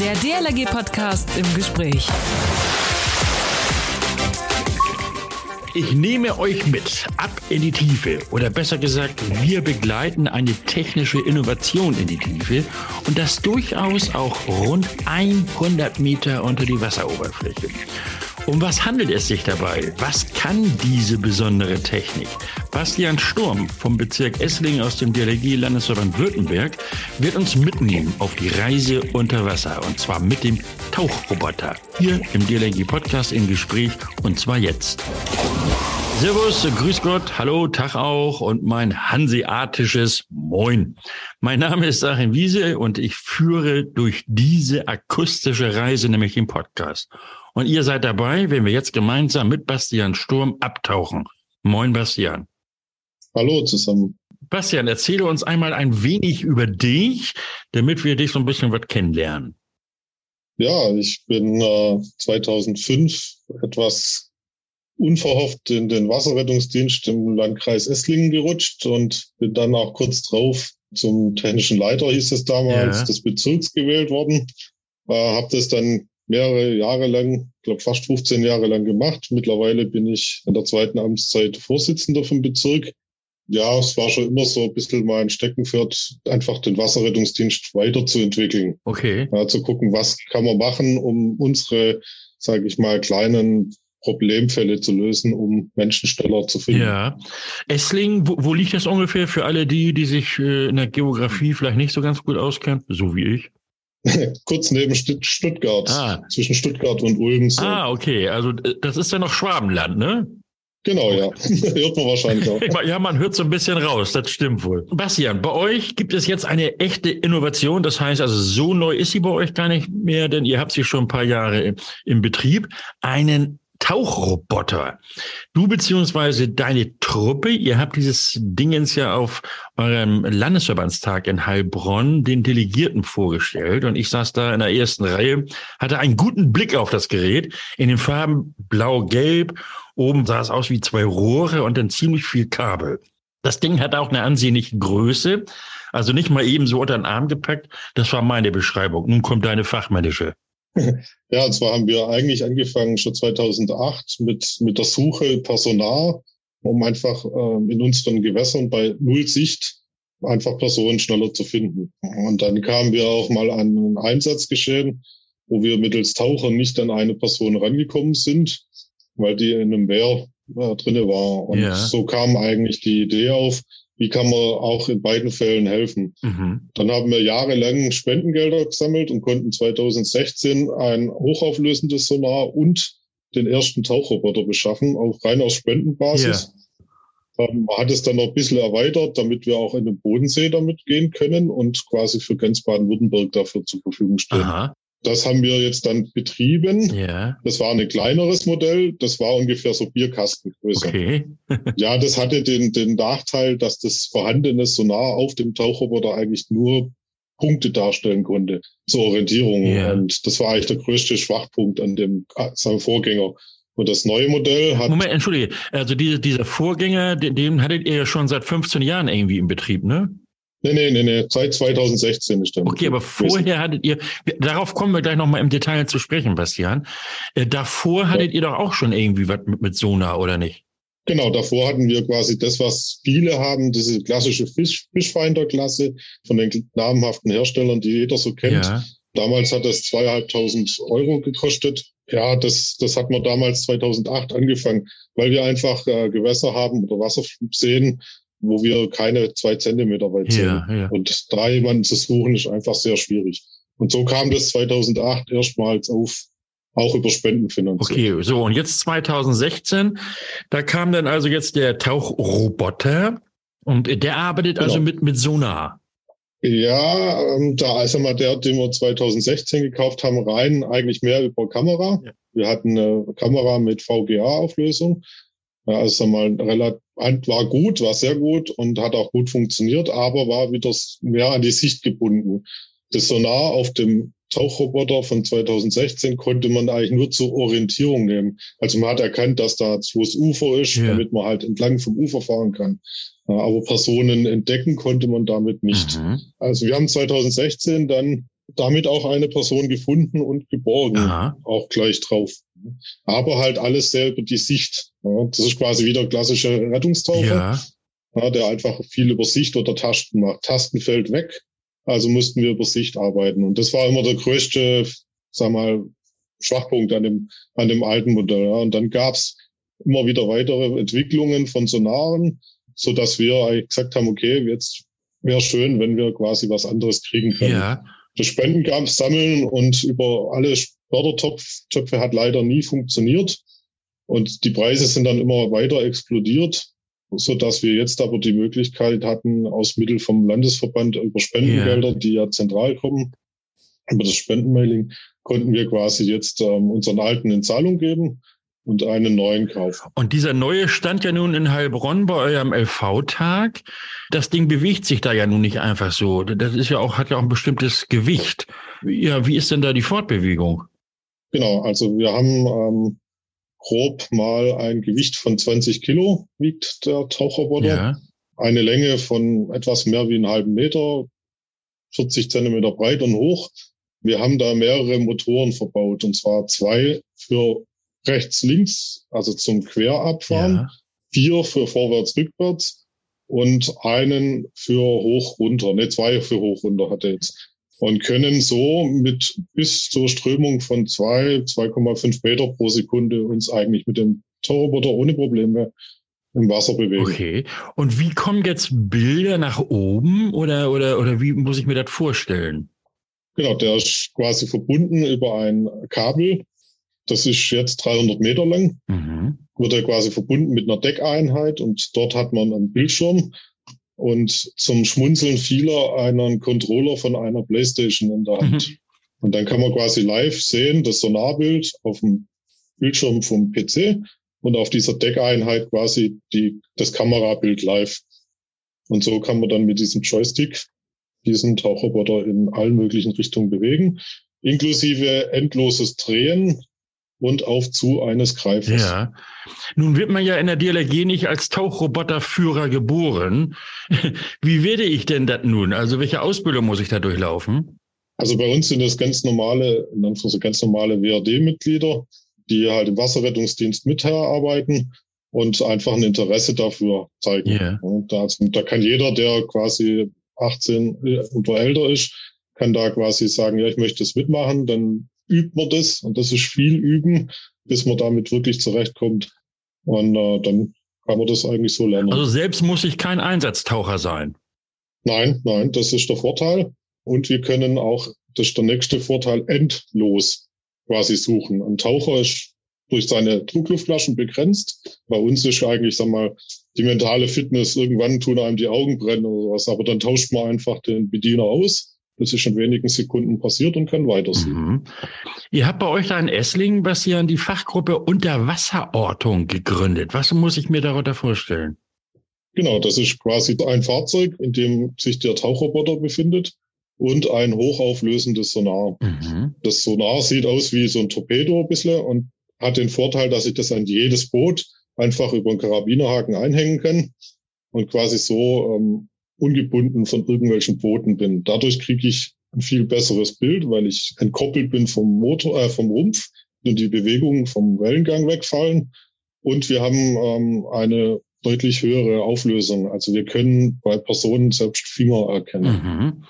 Der DLRG-Podcast im Gespräch. Ich nehme euch mit ab in die Tiefe oder besser gesagt, wir begleiten eine technische Innovation in die Tiefe und das durchaus auch rund 100 Meter unter die Wasseroberfläche. Um was handelt es sich dabei? Was kann diese besondere Technik? Bastian Sturm vom Bezirk Esslingen aus dem DLG Landesverband Württemberg wird uns mitnehmen auf die Reise unter Wasser und zwar mit dem Tauchroboter. Hier im DLG Podcast im Gespräch und zwar jetzt. Servus, grüß Gott, hallo, Tag auch und mein hanseatisches Moin. Mein Name ist Achim Wiese und ich führe durch diese akustische Reise nämlich den Podcast. Und ihr seid dabei, wenn wir jetzt gemeinsam mit Bastian Sturm abtauchen. Moin, Bastian. Hallo zusammen. Bastian, erzähle uns einmal ein wenig über dich, damit wir dich so ein bisschen was kennenlernen. Ja, ich bin äh, 2005 etwas unverhofft in den Wasserrettungsdienst im Landkreis Esslingen gerutscht und bin dann auch kurz drauf zum technischen Leiter, hieß es damals, ja. des Bezirks gewählt worden. Äh, habe das dann mehrere Jahre lang, ich glaube fast 15 Jahre lang gemacht. Mittlerweile bin ich in der zweiten Amtszeit Vorsitzender vom Bezirk. Ja, es war schon immer so ein bisschen mein Steckenpferd, einfach den Wasserrettungsdienst weiterzuentwickeln. Okay. Ja, zu gucken, was kann man machen, um unsere, sage ich mal, kleinen Problemfälle zu lösen, um Menschen schneller zu finden. Ja. Essling, wo, wo liegt das ungefähr für alle die, die sich äh, in der Geografie vielleicht nicht so ganz gut auskennen, so wie ich? Kurz neben Stuttgart, ah. zwischen Stuttgart und Ulm. So. Ah, okay. Also das ist ja noch Schwabenland, ne? Genau, ja. hört man wahrscheinlich auch. ja, man hört so ein bisschen raus, das stimmt wohl. Bastian, bei euch gibt es jetzt eine echte Innovation. Das heißt also, so neu ist sie bei euch gar nicht mehr, denn ihr habt sie schon ein paar Jahre im, im Betrieb. Einen Tauchroboter. Du beziehungsweise deine Truppe, ihr habt dieses Dingens ja auf eurem Landesverbandstag in Heilbronn den Delegierten vorgestellt und ich saß da in der ersten Reihe, hatte einen guten Blick auf das Gerät in den Farben blau-gelb. Oben sah es aus wie zwei Rohre und dann ziemlich viel Kabel. Das Ding hat auch eine ansehnliche Größe, also nicht mal eben so unter den Arm gepackt. Das war meine Beschreibung. Nun kommt deine fachmännische. Ja, und zwar haben wir eigentlich angefangen schon 2008 mit, mit der Suche Personal, um einfach äh, in unseren Gewässern bei Null Sicht einfach Personen schneller zu finden. Und dann kamen wir auch mal an einen Einsatz geschehen, wo wir mittels Taucher nicht an eine Person rangekommen sind, weil die in einem Wehr äh, drinne war. Und ja. so kam eigentlich die Idee auf, wie kann man auch in beiden Fällen helfen. Mhm. Dann haben wir jahrelang Spendengelder gesammelt und konnten 2016 ein hochauflösendes Sonar und den ersten Tauchroboter beschaffen, auf rein aus Spendenbasis. Ja. Ähm, man hat es dann noch ein bisschen erweitert, damit wir auch in den Bodensee damit gehen können und quasi für ganz Baden-Württemberg dafür zur Verfügung stehen. Aha. Das haben wir jetzt dann betrieben. Ja. Das war ein kleineres Modell. Das war ungefähr so Bierkastengröße. Okay. ja, das hatte den, den Nachteil, dass das vorhandene Sonar auf dem Tauchroboter eigentlich nur Punkte darstellen konnte zur Orientierung. Ja. Und das war eigentlich der größte Schwachpunkt an dem seinem Vorgänger. Und das neue Modell hat. Moment, entschuldige. Also diese, dieser Vorgänger, den, den hattet ihr ja schon seit 15 Jahren irgendwie im Betrieb, ne? Nee, nee, nee, nee, seit 2016 ist der. Okay, aber vorher hattet ihr, darauf kommen wir gleich nochmal im Detail zu sprechen, Bastian. Äh, davor hattet ja. ihr doch auch schon irgendwie was mit, mit Sonar, oder nicht? Genau, davor hatten wir quasi das, was viele haben, diese klassische Fisch, Fischfinder-Klasse von den namhaften Herstellern, die jeder so kennt. Ja. Damals hat das zweieinhalbtausend Euro gekostet. Ja, das, das hat man damals 2008 angefangen, weil wir einfach äh, Gewässer haben oder Wasserseen, wo wir keine zwei Zentimeter weit sind. Ja, ja. Und da jemanden zu suchen, ist einfach sehr schwierig. Und so kam das 2008 erstmals auf, auch über Spenden finanziert. Okay, so und jetzt 2016, da kam dann also jetzt der Tauchroboter und der arbeitet also genau. also mit, mit Sonar. Ja, ähm, da ist einmal der, den wir 2016 gekauft haben, rein eigentlich mehr über Kamera. Ja. Wir hatten eine Kamera mit VGA-Auflösung ja, also mal relativ, war gut, war sehr gut und hat auch gut funktioniert, aber war wieder mehr an die Sicht gebunden. Das Sonar auf dem Tauchroboter von 2016 konnte man eigentlich nur zur Orientierung nehmen. Also man hat erkannt, dass da das Ufer ist, ja. damit man halt entlang vom Ufer fahren kann. Aber Personen entdecken konnte man damit nicht. Mhm. Also wir haben 2016 dann damit auch eine Person gefunden und geborgen, Aha. auch gleich drauf. Aber halt alles sehr über die Sicht. Ja, das ist quasi wieder klassische Rettungstaucher, ja. ja. der einfach viel über Sicht oder Tasten macht. Tasten fällt weg, also mussten wir über Sicht arbeiten. Und das war immer der größte, sag mal, Schwachpunkt an dem, an dem alten Modell. Und dann gab's immer wieder weitere Entwicklungen von Sonaren, so dass wir gesagt haben, okay, jetzt wäre schön, wenn wir quasi was anderes kriegen können. Ja. Das Spenden sammeln und über alle Fördertöpfe hat leider nie funktioniert. Und die Preise sind dann immer weiter explodiert, so dass wir jetzt aber die Möglichkeit hatten, aus Mitteln vom Landesverband über Spendengelder, yeah. die ja zentral kommen, über das Spendenmailing, konnten wir quasi jetzt ähm, unseren Alten in Zahlung geben und einen neuen kaufen. Und dieser neue stand ja nun in Heilbronn bei eurem LV-Tag. Das Ding bewegt sich da ja nun nicht einfach so. Das ist ja auch, hat ja auch ein bestimmtes Gewicht. Ja, wie ist denn da die Fortbewegung? Genau, also wir haben ähm, grob mal ein Gewicht von 20 Kilo wiegt der Tauchroboter. Ja. Eine Länge von etwas mehr wie einen halben Meter, 40 Zentimeter breit und hoch. Wir haben da mehrere Motoren verbaut und zwar zwei für rechts, links, also zum Querabfahren, ja. vier für vorwärts, rückwärts und einen für hoch, runter, ne, zwei für hoch, runter hat er jetzt. Und können so mit bis zur Strömung von zwei, 2,5 Meter pro Sekunde uns eigentlich mit dem Tauroboter ohne Probleme im Wasser bewegen. Okay. Und wie kommen jetzt Bilder nach oben oder, oder, oder wie muss ich mir das vorstellen? Genau, der ist quasi verbunden über ein Kabel das ist jetzt 300 Meter lang. Mhm. Wird er quasi verbunden mit einer Deckeinheit und dort hat man einen Bildschirm und zum Schmunzeln vieler einen Controller von einer Playstation in der Hand. Mhm. Und dann kann man quasi live sehen, das Sonarbild auf dem Bildschirm vom PC und auf dieser Deckeinheit quasi die, das Kamerabild live. Und so kann man dann mit diesem Joystick diesen Tauchroboter in allen möglichen Richtungen bewegen, inklusive endloses Drehen und auf zu eines Greifers. Ja. Nun wird man ja in der DLRG nicht als Tauchroboterführer geboren. Wie werde ich denn das nun? Also welche Ausbildung muss ich da durchlaufen? Also bei uns sind das ganz normale, in Anführungszeichen ganz normale WRD-Mitglieder, die halt im Wasserrettungsdienst mitarbeiten und einfach ein Interesse dafür zeigen. Yeah. Und da, da kann jeder, der quasi 18 oder älter ist, kann da quasi sagen, ja, ich möchte das mitmachen, dann übt man das und das ist viel üben, bis man damit wirklich zurechtkommt. Und äh, dann kann man das eigentlich so lernen. Also selbst muss ich kein Einsatztaucher sein. Nein, nein, das ist der Vorteil. Und wir können auch, das ist der nächste Vorteil, endlos quasi suchen. Ein Taucher ist durch seine Druckluftflaschen begrenzt. Bei uns ist eigentlich, sag mal, die mentale Fitness, irgendwann tun einem die Augen brennen oder sowas, aber dann tauscht man einfach den Bediener aus das ist in wenigen Sekunden passiert und kann weitersehen. Mhm. Ihr habt bei euch da in Esslingen, an die Fachgruppe Unterwasserortung gegründet. Was muss ich mir darunter vorstellen? Genau, das ist quasi ein Fahrzeug, in dem sich der Tauchroboter befindet und ein hochauflösendes Sonar. Mhm. Das Sonar sieht aus wie so ein Torpedo ein bisschen und hat den Vorteil, dass ich das an jedes Boot einfach über einen Karabinerhaken einhängen kann und quasi so ähm, ungebunden von irgendwelchen Booten bin. Dadurch kriege ich ein viel besseres Bild, weil ich entkoppelt bin vom Motor, äh, vom Rumpf und die Bewegungen vom Wellengang wegfallen. Und wir haben ähm, eine deutlich höhere Auflösung. Also wir können bei Personen selbst Finger erkennen. Mhm.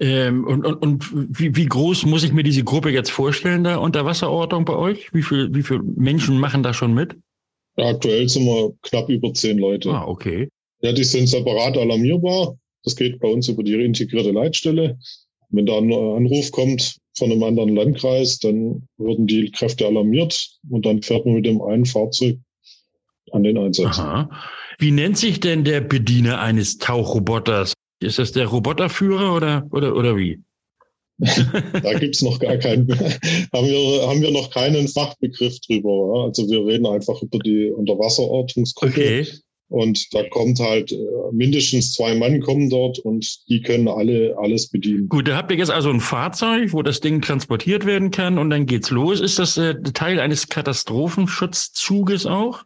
Ähm, und und, und wie, wie groß muss ich mir diese Gruppe jetzt vorstellen, da Unterwasserortung bei euch? Wie viel, wie viele Menschen machen da schon mit? Ja, aktuell sind wir knapp über zehn Leute. Ah, okay. Ja, die sind separat alarmierbar. Das geht bei uns über die integrierte Leitstelle. Wenn da ein Anruf kommt von einem anderen Landkreis, dann würden die Kräfte alarmiert und dann fährt man mit dem einen Fahrzeug an den Einsatz. Aha. Wie nennt sich denn der Bediener eines Tauchroboters? Ist das der Roboterführer oder, oder, oder wie? da gibt's noch gar keinen, haben wir, haben wir noch keinen Fachbegriff drüber. Also wir reden einfach über die Unterwasserortungsgruppe. Okay. Und da kommt halt äh, mindestens zwei Mann kommen dort und die können alle alles bedienen. Gut, da habt ihr jetzt also ein Fahrzeug, wo das Ding transportiert werden kann und dann geht's los. Ist das äh, Teil eines Katastrophenschutzzuges auch?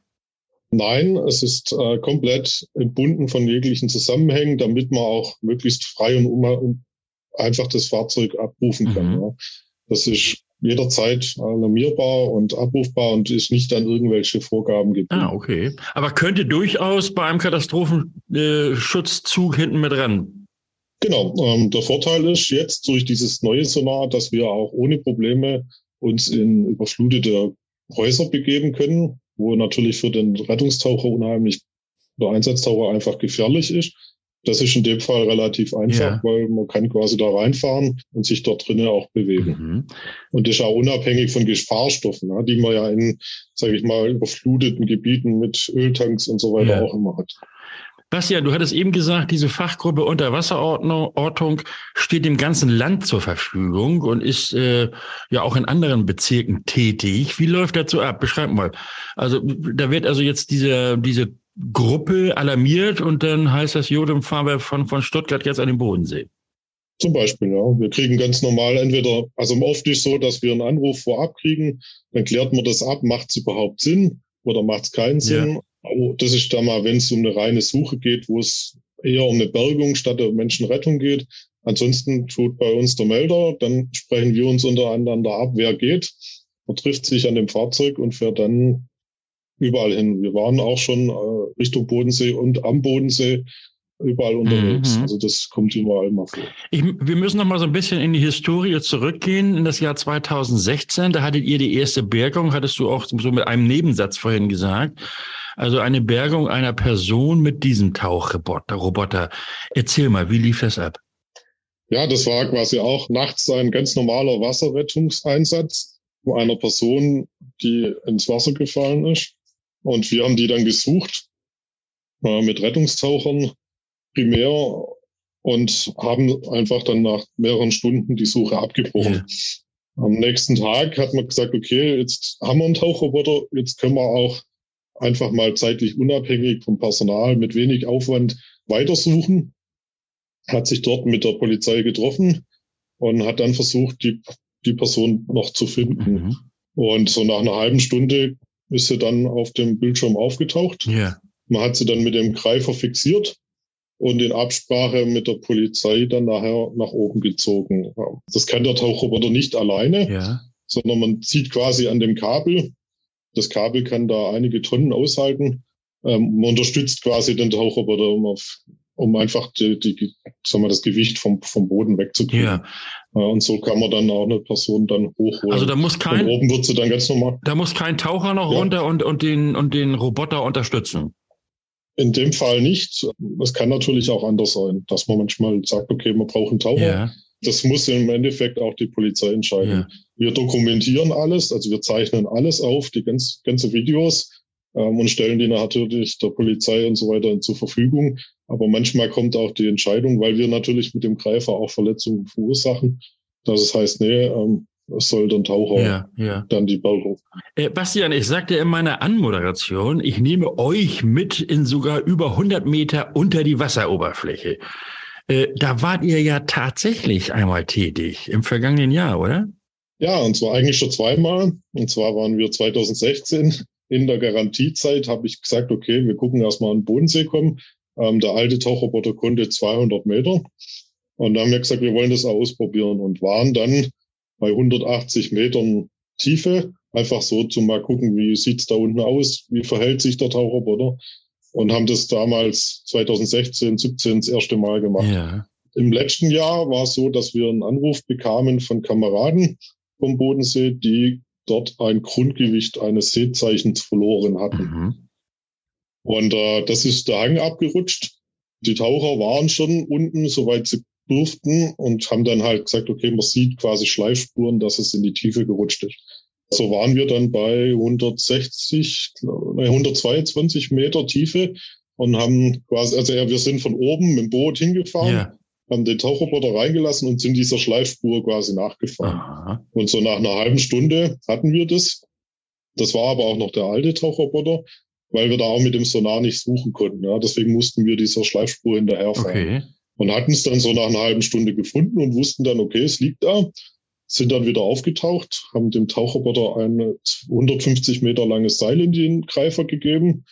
Nein, es ist äh, komplett entbunden von jeglichen Zusammenhängen, damit man auch möglichst frei und um, einfach das Fahrzeug abrufen kann. Mhm. Ja. Das ist jederzeit alarmierbar und abrufbar und ist nicht an irgendwelche Vorgaben gebunden. Ah, okay. Aber könnte durchaus bei einem Katastrophenschutzzug hinten mit rennen. Genau. Ähm, der Vorteil ist jetzt durch dieses neue Sonar, dass wir auch ohne Probleme uns in überflutete Häuser begeben können, wo natürlich für den Rettungstaucher unheimlich der Einsatztaucher einfach gefährlich ist. Das ist in dem Fall relativ einfach, ja. weil man kann quasi da reinfahren und sich dort drinnen auch bewegen. Mhm. Und das ist auch unabhängig von Gefahrstoffen, ne, die man ja in, sage ich mal, überfluteten Gebieten mit Öltanks und so weiter ja. auch immer hat. Bastian, du hattest eben gesagt, diese Fachgruppe Unterwasserortung steht dem ganzen Land zur Verfügung und ist äh, ja auch in anderen Bezirken tätig. Wie läuft dazu ab? Beschreib mal. Also da wird also jetzt diese, diese Gruppe alarmiert und dann heißt das, jo, dann fahren wir von, von Stuttgart jetzt an den Bodensee. Zum Beispiel, ja. Wir kriegen ganz normal entweder, also oft ist so, dass wir einen Anruf vorab kriegen, dann klärt man das ab, macht es überhaupt Sinn oder macht es keinen Sinn. Ja. Oh, das ist da mal, wenn es um eine reine Suche geht, wo es eher um eine Bergung statt um Menschenrettung geht. Ansonsten tut bei uns der Melder, dann sprechen wir uns untereinander ab, wer geht, man trifft sich an dem Fahrzeug und fährt dann überall hin. Wir waren auch schon äh, Richtung Bodensee und am Bodensee überall unterwegs. Mhm. Also das kommt überall mal vor. Ich, wir müssen noch mal so ein bisschen in die Historie zurückgehen, in das Jahr 2016. Da hattet ihr die erste Bergung, hattest du auch so mit einem Nebensatz vorhin gesagt. Also eine Bergung einer Person mit diesem Tauchroboter. Roboter. Erzähl mal, wie lief das ab? Ja, das war quasi auch nachts ein ganz normaler Wasserrettungseinsatz einer Person, die ins Wasser gefallen ist. Und wir haben die dann gesucht äh, mit Rettungstauchern primär und haben einfach dann nach mehreren Stunden die Suche abgebrochen. Ja. Am nächsten Tag hat man gesagt, okay, jetzt haben wir einen Tauchroboter, jetzt können wir auch einfach mal zeitlich unabhängig vom Personal mit wenig Aufwand weitersuchen. Hat sich dort mit der Polizei getroffen und hat dann versucht, die, die Person noch zu finden. Mhm. Und so nach einer halben Stunde ist sie dann auf dem Bildschirm aufgetaucht. Yeah. Man hat sie dann mit dem Greifer fixiert und in Absprache mit der Polizei dann nachher nach oben gezogen. Das kann der Tauchroboter nicht alleine, ja. sondern man zieht quasi an dem Kabel. Das Kabel kann da einige Tonnen aushalten. Ähm, man unterstützt quasi den Tauchroboter, um, auf, um einfach die, die, sagen wir, das Gewicht vom, vom Boden wegzukriegen. Ja. Und so kann man dann auch eine Person dann hochholen. Also da muss kein, und oben wird sie dann ganz normal. Da muss kein Taucher noch ja. runter und, und, den, und den Roboter unterstützen. In dem Fall nicht. Es kann natürlich auch anders sein, dass man manchmal sagt, okay, man braucht einen Taucher. Ja. Das muss im Endeffekt auch die Polizei entscheiden. Ja. Wir dokumentieren alles, also wir zeichnen alles auf, die ganz, ganze Videos ähm, und stellen die natürlich der Polizei und so weiter zur Verfügung. Aber manchmal kommt auch die Entscheidung, weil wir natürlich mit dem Greifer auch Verletzungen verursachen, dass es heißt, nee, ähm, es soll dann Taucher ja, ja. dann die Bergung. Äh, Bastian, ich sagte in meiner Anmoderation, ich nehme euch mit in sogar über 100 Meter unter die Wasseroberfläche. Äh, da wart ihr ja tatsächlich einmal tätig im vergangenen Jahr, oder? Ja, und zwar eigentlich schon zweimal. Und zwar waren wir 2016 in der Garantiezeit, habe ich gesagt, okay, wir gucken erstmal an den Bodensee kommen. Ähm, der alte Tauchroboter konnte 200 Meter. Und dann haben wir gesagt, wir wollen das ausprobieren und waren dann bei 180 Metern Tiefe. Einfach so zum mal gucken, wie sieht's da unten aus, wie verhält sich der Tauchroboter. Und haben das damals 2016, 17 das erste Mal gemacht. Ja. Im letzten Jahr war es so, dass wir einen Anruf bekamen von Kameraden vom Bodensee, die dort ein Grundgewicht eines Seezeichens verloren hatten. Mhm. Und äh, das ist der Hang abgerutscht. Die Taucher waren schon unten, soweit sie durften und haben dann halt gesagt, okay, man sieht quasi Schleifspuren, dass es in die Tiefe gerutscht ist. So waren wir dann bei 160, 122 Meter Tiefe und haben quasi, also ja, wir sind von oben mit dem Boot hingefahren, ja. Haben den Tauchroboter reingelassen und sind dieser Schleifspur quasi nachgefahren. Aha. Und so nach einer halben Stunde hatten wir das. Das war aber auch noch der alte Tauchroboter, weil wir da auch mit dem Sonar nicht suchen konnten. Ja, deswegen mussten wir dieser Schleifspur hinterherfahren. Okay und hatten es dann so nach einer halben Stunde gefunden und wussten dann, okay, es liegt da, sind dann wieder aufgetaucht, haben dem Tauchroboter ein 150 Meter langes Seil in den Greifer gegeben,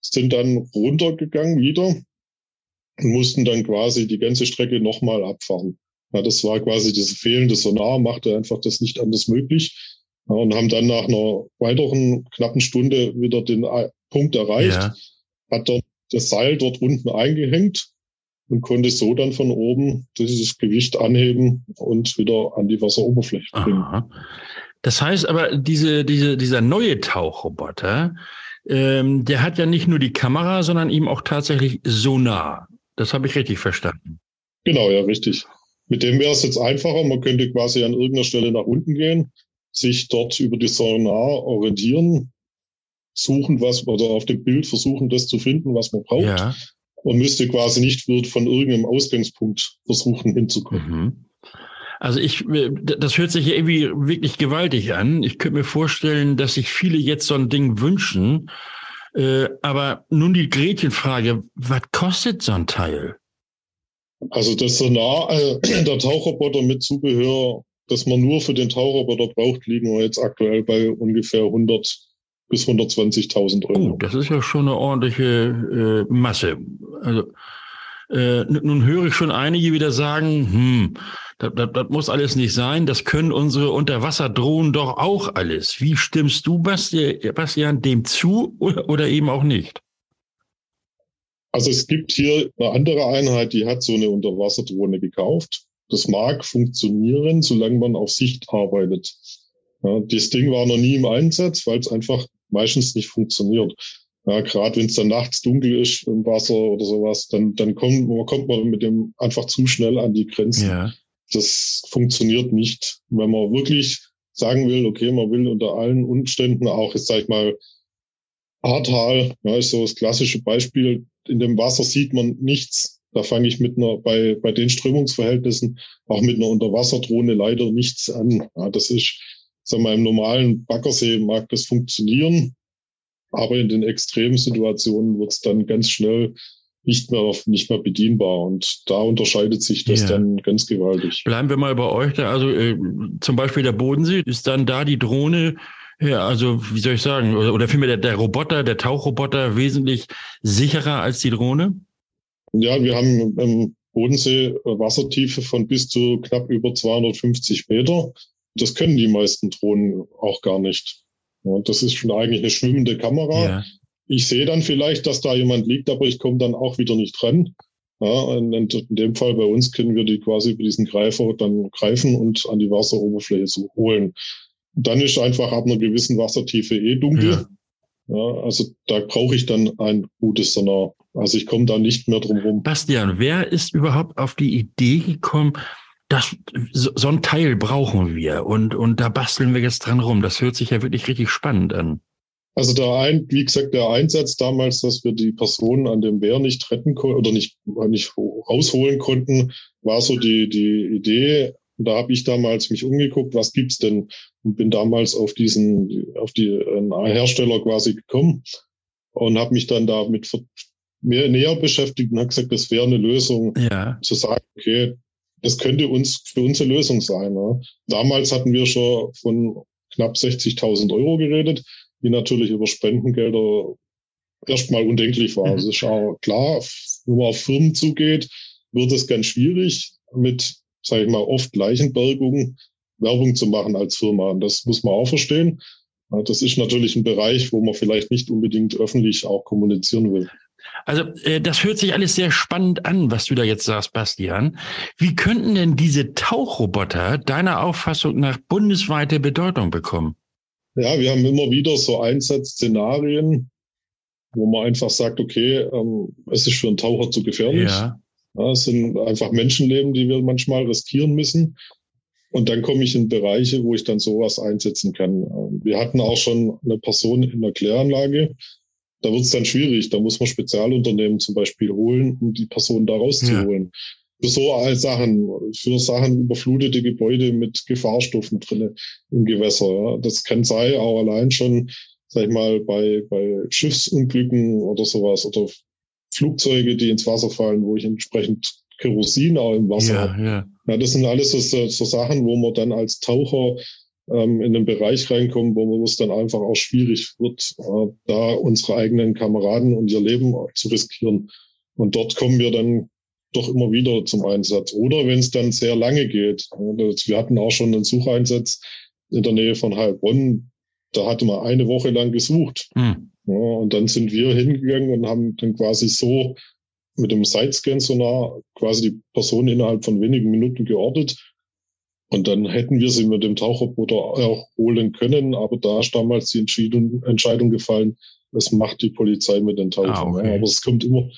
sind dann runtergegangen wieder mussten dann quasi die ganze Strecke nochmal abfahren. Ja, das war quasi diese fehlende Sonar, machte einfach das nicht anders möglich. Ja, und haben dann nach einer weiteren knappen Stunde wieder den Punkt erreicht, ja. hat dort das Seil dort unten eingehängt und konnte so dann von oben dieses Gewicht anheben und wieder an die Wasseroberfläche bringen. Aha. Das heißt aber, diese, diese, dieser neue Tauchroboter, ähm, der hat ja nicht nur die Kamera, sondern eben auch tatsächlich Sonar. Das habe ich richtig verstanden. Genau, ja, richtig. Mit dem wäre es jetzt einfacher. Man könnte quasi an irgendeiner Stelle nach unten gehen, sich dort über die Sonar orientieren, suchen, was, oder auf dem Bild versuchen, das zu finden, was man braucht. Ja. Und müsste quasi nicht von irgendeinem Ausgangspunkt versuchen hinzukommen. Mhm. Also ich, äh, das hört sich irgendwie wirklich gewaltig an. Ich könnte mir vorstellen, dass sich viele jetzt so ein Ding wünschen. Äh, aber nun die Gretchenfrage, was kostet so ein Teil? Also das Sonar, äh, der Tauchroboter mit Zubehör, das man nur für den Tauchroboter braucht, liegen wir jetzt aktuell bei ungefähr 100 bis 120.000 Euro. Oh, das ist ja schon eine ordentliche äh, Masse. Also äh, nun höre ich schon einige wieder sagen, hm, das, das, das muss alles nicht sein. Das können unsere Unterwasserdrohnen doch auch alles. Wie stimmst du, Bastian, dem zu oder, eben auch nicht? Also es gibt hier eine andere Einheit, die hat so eine Unterwasserdrohne gekauft. Das mag funktionieren, solange man auf Sicht arbeitet. Ja, das Ding war noch nie im Einsatz, weil es einfach meistens nicht funktioniert. Ja, gerade wenn es dann nachts dunkel ist im Wasser oder sowas, dann, dann kommt, kommt man mit dem einfach zu schnell an die Grenzen. Ja das funktioniert nicht. Wenn man wirklich sagen will, okay, man will unter allen Umständen auch, jetzt sag ich mal, Ahrtal, ja, ist so das klassische Beispiel. In dem Wasser sieht man nichts. Da fange ich mit einer, bei, bei den Strömungsverhältnissen auch mit einer Unterwasserdrohne leider nichts an. Ja, das ist, sag mal, im normalen Baggersee mag das funktionieren. Aber in den extremen Situationen wird es dann ganz schnell nicht mehr, nicht mehr bedienbar. Und da unterscheidet sich das ja. dann ganz gewaltig. Bleiben wir mal bei euch da. Also äh, zum Beispiel der Bodensee, ist dann da die Drohne, ja, also wie soll ich sagen, oder, oder vielmehr der, der Roboter, der Tauchroboter wesentlich sicherer als die Drohne? Ja, wir haben im Bodensee Wassertiefe von bis zu knapp über 250 Meter. Das können die meisten Drohnen auch gar nicht. Ja, das ist schon eigentlich eine schwimmende Kamera. Ja ich sehe dann vielleicht, dass da jemand liegt, aber ich komme dann auch wieder nicht dran. Ja, und in dem Fall bei uns können wir die quasi über diesen Greifer dann greifen und an die Wasseroberfläche zu holen. Dann ist einfach ab einer gewissen Wassertiefe eh dunkel. Ja. Ja, also da brauche ich dann ein gutes Sonar. Also ich komme da nicht mehr drum rum. Bastian, wer ist überhaupt auf die Idee gekommen, dass so, so ein Teil brauchen wir und, und da basteln wir jetzt dran rum? Das hört sich ja wirklich richtig spannend an. Also der ein, wie gesagt, der Einsatz damals, dass wir die Personen an dem Bär nicht retten konnten oder nicht, nicht rausholen konnten, war so die, die Idee. Und da habe ich damals mich umgeguckt, was gibt's denn? Und bin damals auf diesen, auf die Hersteller quasi gekommen und habe mich dann damit mehr näher beschäftigt und habe gesagt, das wäre eine Lösung, ja. zu sagen, okay, das könnte uns für uns eine Lösung sein. Ne? Damals hatten wir schon von knapp 60.000 Euro geredet die natürlich über Spendengelder erstmal undenklich war. Mhm. Es ist auch klar, wenn man auf Firmen zugeht, wird es ganz schwierig, mit, sage ich mal, oft Leichenbergung Werbung zu machen als Firma. Und das muss man auch verstehen. Das ist natürlich ein Bereich, wo man vielleicht nicht unbedingt öffentlich auch kommunizieren will. Also äh, das hört sich alles sehr spannend an, was du da jetzt sagst, Bastian. Wie könnten denn diese Tauchroboter deiner Auffassung nach bundesweite Bedeutung bekommen? Ja, wir haben immer wieder so Einsatzszenarien, wo man einfach sagt, okay, ähm, es ist für einen Taucher zu gefährlich. Ja. ja. Es sind einfach Menschenleben, die wir manchmal riskieren müssen. Und dann komme ich in Bereiche, wo ich dann sowas einsetzen kann. Ähm, wir hatten auch schon eine Person in der Kläranlage. Da wird es dann schwierig. Da muss man Spezialunternehmen zum Beispiel holen, um die Person da rauszuholen. Ja für so Sachen, für Sachen überflutete Gebäude mit Gefahrstoffen drinne im Gewässer. Ja. Das kann sein, auch allein schon, sag ich mal, bei, bei Schiffsunglücken oder sowas oder Flugzeuge, die ins Wasser fallen, wo ich entsprechend Kerosin auch im Wasser ja, habe. Ja. ja, das sind alles so, so Sachen, wo man dann als Taucher ähm, in den Bereich reinkommt, wo es dann einfach auch schwierig wird, äh, da unsere eigenen Kameraden und ihr Leben zu riskieren. Und dort kommen wir dann doch immer wieder zum Einsatz. Oder wenn es dann sehr lange geht. Wir hatten auch schon einen Sucheinsatz in der Nähe von Heilbronn. Da hatte man eine Woche lang gesucht. Mhm. Ja, und dann sind wir hingegangen und haben dann quasi so mit dem Sidescan-Sonar quasi die Person innerhalb von wenigen Minuten geortet. Und dann hätten wir sie mit dem Tauchroboter auch holen können, aber da ist damals die Entscheidung, Entscheidung gefallen, das macht die Polizei mit den Tauchern. Ah, okay. Aber es kommt immer,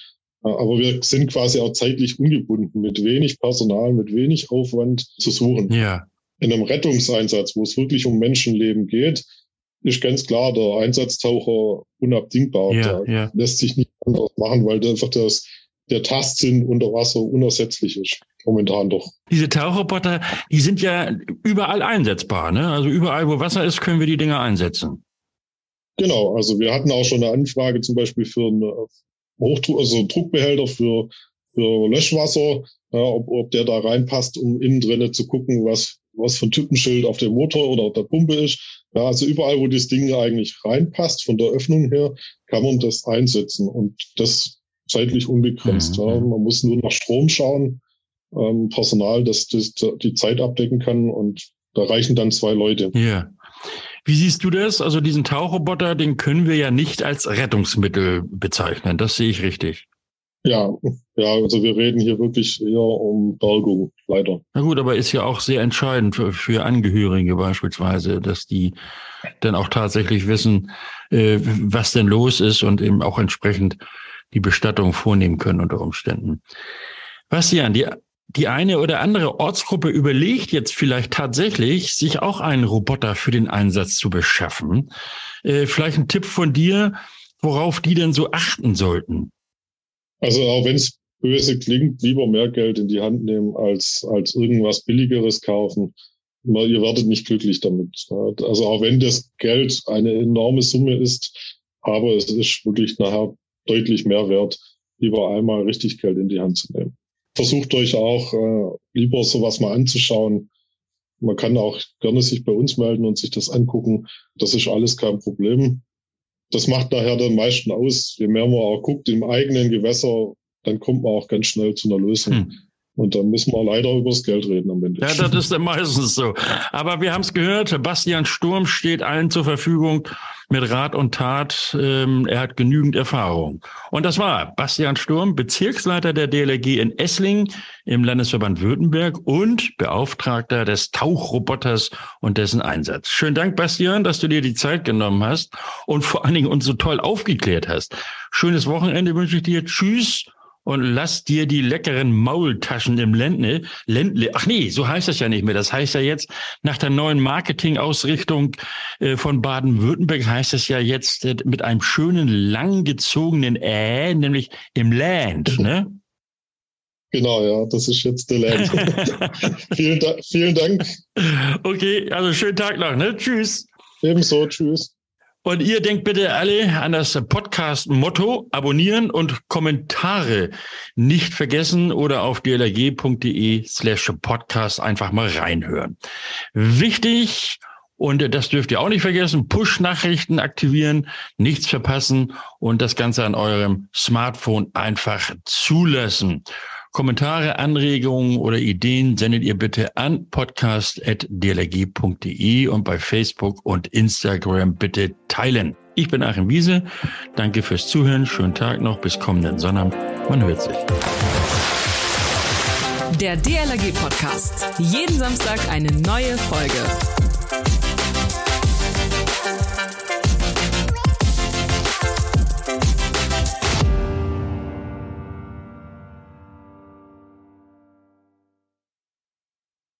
aber wir sind quasi auch zeitlich ungebunden, mit wenig Personal, mit wenig Aufwand zu suchen. Ja. In einem Rettungseinsatz, wo es wirklich um Menschenleben geht, ist ganz klar der Einsatztaucher unabdingbar. Ja, ja. lässt sich nicht anders machen, weil einfach das, der Tastsinn unter Wasser unersetzlich ist. Momentan doch. Diese Tauchroboter, die sind ja überall einsetzbar. Ne? Also überall, wo Wasser ist, können wir die Dinger einsetzen. Genau, also wir hatten auch schon eine Anfrage zum Beispiel für einen Hochdruck, also Druckbehälter für, für Löschwasser, ja, ob, ob der da reinpasst, um innen drinnen zu gucken, was, was für ein Typenschild auf dem Motor oder auf der Pumpe ist. Ja, also überall, wo das Ding eigentlich reinpasst, von der Öffnung her, kann man das einsetzen und das zeitlich unbegrenzt. Mhm. Ja. Man muss nur nach Strom schauen, ähm, Personal, das, das die Zeit abdecken kann und da reichen dann zwei Leute. Ja. Wie siehst du das? Also diesen Tauchroboter, den können wir ja nicht als Rettungsmittel bezeichnen. Das sehe ich richtig. Ja, ja, also wir reden hier wirklich eher um Bergung, leider. Na gut, aber ist ja auch sehr entscheidend für, für Angehörige beispielsweise, dass die dann auch tatsächlich wissen, äh, was denn los ist und eben auch entsprechend die Bestattung vornehmen können unter Umständen. Bastian, die die eine oder andere Ortsgruppe überlegt jetzt vielleicht tatsächlich, sich auch einen Roboter für den Einsatz zu beschaffen. Äh, vielleicht ein Tipp von dir, worauf die denn so achten sollten. Also auch wenn es böse klingt, lieber mehr Geld in die Hand nehmen, als, als irgendwas Billigeres kaufen. Ihr werdet nicht glücklich damit. Also auch wenn das Geld eine enorme Summe ist, aber es ist wirklich nachher deutlich mehr wert, lieber einmal richtig Geld in die Hand zu nehmen versucht euch auch äh, lieber sowas mal anzuschauen. Man kann auch gerne sich bei uns melden und sich das angucken. Das ist alles kein Problem. Das macht daher den meisten aus. Je mehr man auch guckt im eigenen Gewässer, dann kommt man auch ganz schnell zu einer Lösung. Hm. Und dann müssen wir leider über das Geld reden am Ende. Ja, das ist ja meistens so. Aber wir haben es gehört, Bastian Sturm steht allen zur Verfügung mit Rat und Tat. Ähm, er hat genügend Erfahrung. Und das war Bastian Sturm, Bezirksleiter der DLRG in Esslingen im Landesverband Württemberg und Beauftragter des Tauchroboters und dessen Einsatz. Schönen Dank, Bastian, dass du dir die Zeit genommen hast und vor allen Dingen uns so toll aufgeklärt hast. Schönes Wochenende wünsche ich dir. Tschüss und lass dir die leckeren Maultaschen im Ländle, Ländle, ach nee, so heißt das ja nicht mehr. Das heißt ja jetzt, nach der neuen Marketingausrichtung äh, von Baden-Württemberg heißt es ja jetzt äh, mit einem schönen, langgezogenen Ä, nämlich im Land, ne? Genau, ja, das ist jetzt der Land. vielen, da vielen Dank. Okay, also schönen Tag noch, ne? Tschüss. Ebenso, tschüss. Und ihr denkt bitte alle an das Podcast-Motto, abonnieren und Kommentare nicht vergessen oder auf dlrg.de slash podcast einfach mal reinhören. Wichtig, und das dürft ihr auch nicht vergessen, Push-Nachrichten aktivieren, nichts verpassen und das Ganze an eurem Smartphone einfach zulassen. Kommentare, Anregungen oder Ideen sendet ihr bitte an podcast.dlg.de und bei Facebook und Instagram bitte teilen. Ich bin Achim Wiese. Danke fürs Zuhören. Schönen Tag noch. Bis kommenden Sonnabend. Man hört sich. Der DLRG Podcast. Jeden Samstag eine neue Folge.